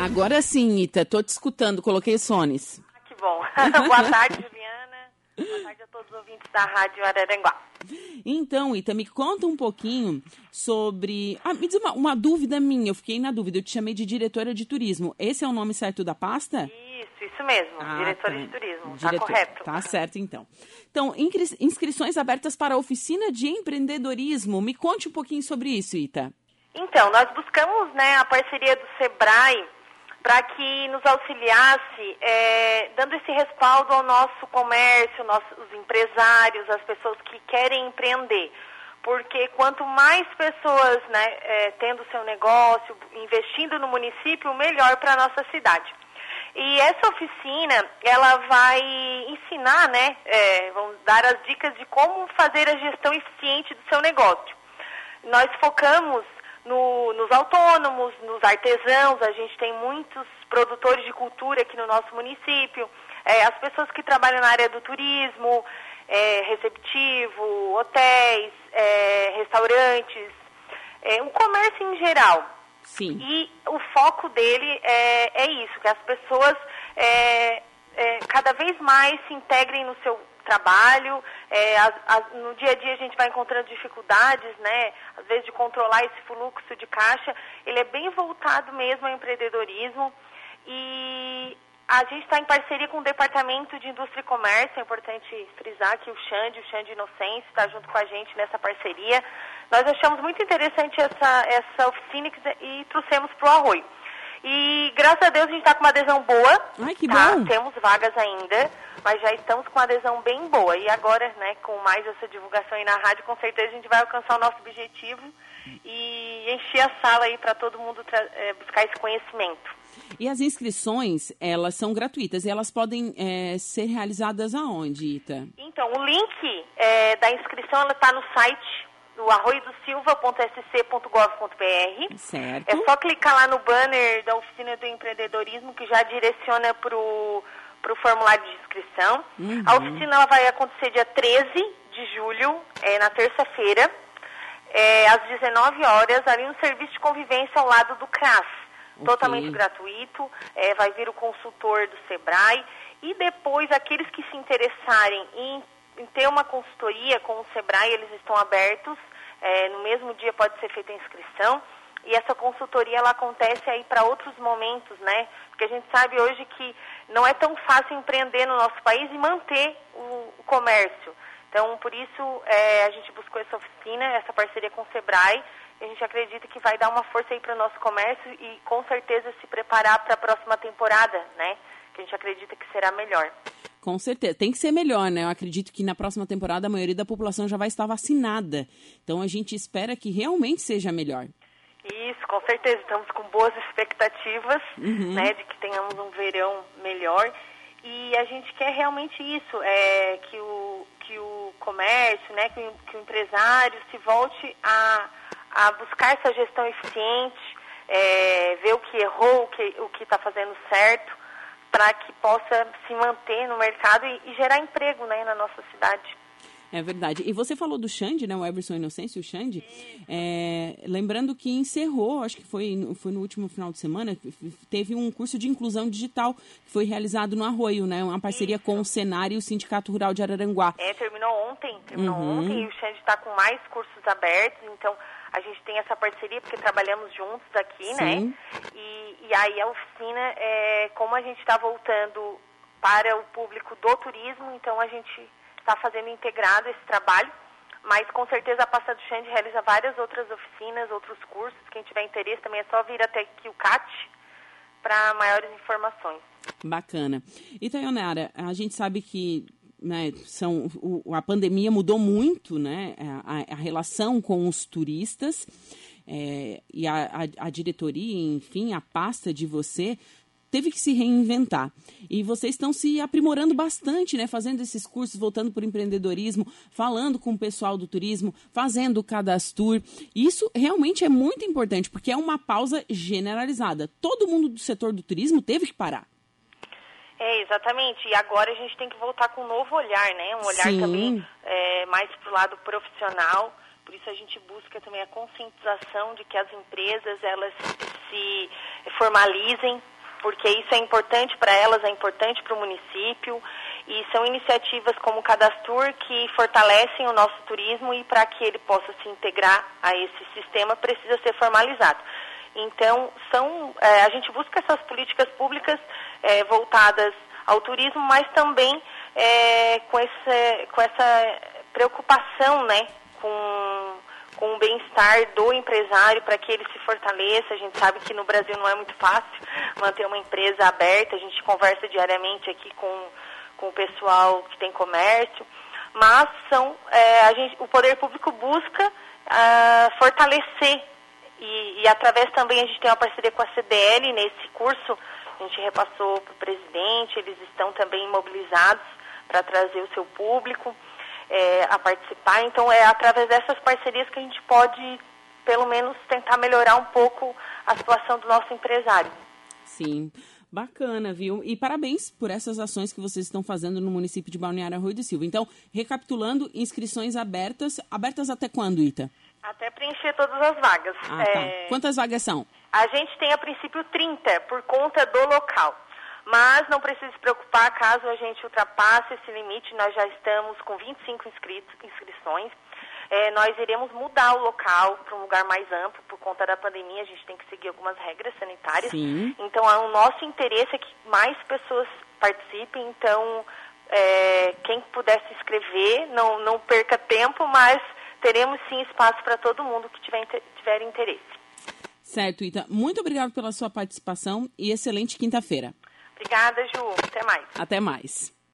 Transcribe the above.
Agora sim, Ita, tô te escutando, coloquei os fones. Ah, que bom. Boa tarde, Juliana. Boa tarde a todos os ouvintes da Rádio Araranguá. Então, Ita, me conta um pouquinho sobre. Ah, me diz uma, uma, dúvida minha, eu fiquei na dúvida. Eu te chamei de diretora de turismo. Esse é o nome certo da pasta? Isso, isso mesmo. Ah, diretora tá. de turismo. Diretor... Tá correto. Tá certo, então. Então, inscrições abertas para a oficina de empreendedorismo. Me conte um pouquinho sobre isso, Ita. Então, nós buscamos né, a parceria do SEBRAE para que nos auxiliasse, é, dando esse respaldo ao nosso comércio, nossos empresários, as pessoas que querem empreender. Porque quanto mais pessoas né, é, tendo seu negócio, investindo no município, melhor para a nossa cidade. E essa oficina, ela vai ensinar, né, é, vamos dar as dicas de como fazer a gestão eficiente do seu negócio. Nós focamos no, nos autônomos, nos artesãos, a gente tem muitos produtores de cultura aqui no nosso município, é, as pessoas que trabalham na área do turismo, é, receptivo, hotéis, é, restaurantes, é, o comércio em geral. Sim. E o foco dele é, é isso, que as pessoas é, é, cada vez mais se integrem no seu trabalho. É, as, as, no dia a dia a gente vai encontrando dificuldades, né? Às vezes de controlar esse fluxo de caixa. Ele é bem voltado mesmo ao empreendedorismo. E a gente está em parceria com o Departamento de Indústria e Comércio, é importante frisar que o Xande, o Xande Inocêncio, está junto com a gente nessa parceria. Nós achamos muito interessante essa, essa oficina e trouxemos para o Arroio. E graças a Deus a gente está com uma adesão boa. Ai, que tá? bom. Temos vagas ainda, mas já estamos com uma adesão bem boa. E agora, né, com mais essa divulgação aí na rádio, com certeza a gente vai alcançar o nosso objetivo e encher a sala aí para todo mundo é, buscar esse conhecimento. E as inscrições, elas são gratuitas e elas podem é, ser realizadas aonde, Ita? Então, o link é, da inscrição está no site do arroiodosilva.sc.gov.br. Certo. É só clicar lá no banner da oficina do empreendedorismo que já direciona para o formulário de inscrição. Uhum. A oficina ela vai acontecer dia 13 de julho, é, na terça-feira, é, às 19 horas, ali no serviço de convivência ao lado do CRAS. Okay. Totalmente gratuito, é, vai vir o consultor do SEBRAE e depois aqueles que se interessarem em, em ter uma consultoria com o SEBRAE, eles estão abertos é, no mesmo dia pode ser feita a inscrição. E essa consultoria ela acontece aí para outros momentos, né? Porque a gente sabe hoje que não é tão fácil empreender no nosso país e manter o, o comércio. Então, por isso, é, a gente buscou essa oficina, essa parceria com o SEBRAE. A gente acredita que vai dar uma força aí para o nosso comércio e, com certeza, se preparar para a próxima temporada, né? Que a gente acredita que será melhor. Com certeza. Tem que ser melhor, né? Eu acredito que na próxima temporada a maioria da população já vai estar vacinada. Então a gente espera que realmente seja melhor. Isso, com certeza. Estamos com boas expectativas, uhum. né, de que tenhamos um verão melhor. E a gente quer realmente isso, é, que, o, que o comércio, né, que o, que o empresário se volte a, a buscar essa gestão eficiente, é, ver o que errou, o que está fazendo certo para que possa se manter no mercado e, e, gerar emprego né, na nossa cidade. É verdade. E você falou do Xande, né? O Everson Inocêncio, o Xande. É, lembrando que encerrou, acho que foi, foi no último final de semana, teve um curso de inclusão digital que foi realizado no Arroio, né? Uma parceria Isso. com o Senar e o Sindicato Rural de Araranguá. É, terminou ontem. Terminou Uhum. ontem e o Xande está com mais cursos abertos, então a gente tem essa parceria porque trabalhamos juntos aqui, né? Sim. E, e aí a oficina, é, como a gente está voltando para o público do turismo, então a gente está fazendo integrado esse trabalho, mas com certeza a Pasta do Xande realiza várias outras oficinas, outros cursos. Quem tiver interesse também é só vir até aqui o CAT para maiores informações. Bacana. E Tayonara, a gente sabe que né, são, o, a pandemia mudou muito né, a, a relação com os turistas é, e a, a, a diretoria, enfim, a pasta de você teve que se reinventar. E vocês estão se aprimorando bastante, né? Fazendo esses cursos, voltando para o empreendedorismo, falando com o pessoal do turismo, fazendo o cadastro. Isso realmente é muito importante, porque é uma pausa generalizada. Todo mundo do setor do turismo teve que parar. É, exatamente. E agora a gente tem que voltar com um novo olhar, né? Um olhar Sim. também é, mais para o lado profissional. Por isso a gente busca também a conscientização de que as empresas elas se formalizem, porque isso é importante para elas, é importante para o município e são iniciativas como o Cadastur que fortalecem o nosso turismo e para que ele possa se integrar a esse sistema precisa ser formalizado. Então, são, é, a gente busca essas políticas públicas é, voltadas ao turismo, mas também é, com, esse, com essa preocupação né, com, com o bem-estar do empresário para que ele se fortaleça. A gente sabe que no Brasil não é muito fácil manter uma empresa aberta, a gente conversa diariamente aqui com, com o pessoal que tem comércio, mas são, é, gente, o poder público busca uh, fortalecer. E, e, através também a gente tem uma parceria com a CDL nesse curso, a gente repassou para o presidente, eles estão também mobilizados para trazer o seu público é, a participar. Então é através dessas parcerias que a gente pode, pelo menos, tentar melhorar um pouco a situação do nosso empresário. Sim. Bacana, viu? E parabéns por essas ações que vocês estão fazendo no município de Balneário Arroio do Silva. Então, recapitulando, inscrições abertas. Abertas até quando, Ita? Até preencher todas as vagas. Ah, tá. é... Quantas vagas são? A gente tem a princípio 30 por conta do local. Mas não precisa se preocupar caso a gente ultrapasse esse limite, nós já estamos com 25 inscritos, inscrições. É, nós iremos mudar o local para um lugar mais amplo por conta da pandemia, a gente tem que seguir algumas regras sanitárias. Sim. Então, o nosso interesse é que mais pessoas participem, então é, quem puder se inscrever, não, não perca tempo, mas teremos sim espaço para todo mundo que tiver, tiver interesse. Certo, Ita. Muito obrigado pela sua participação e excelente quinta-feira. Obrigada, Ju. Até mais. Até mais.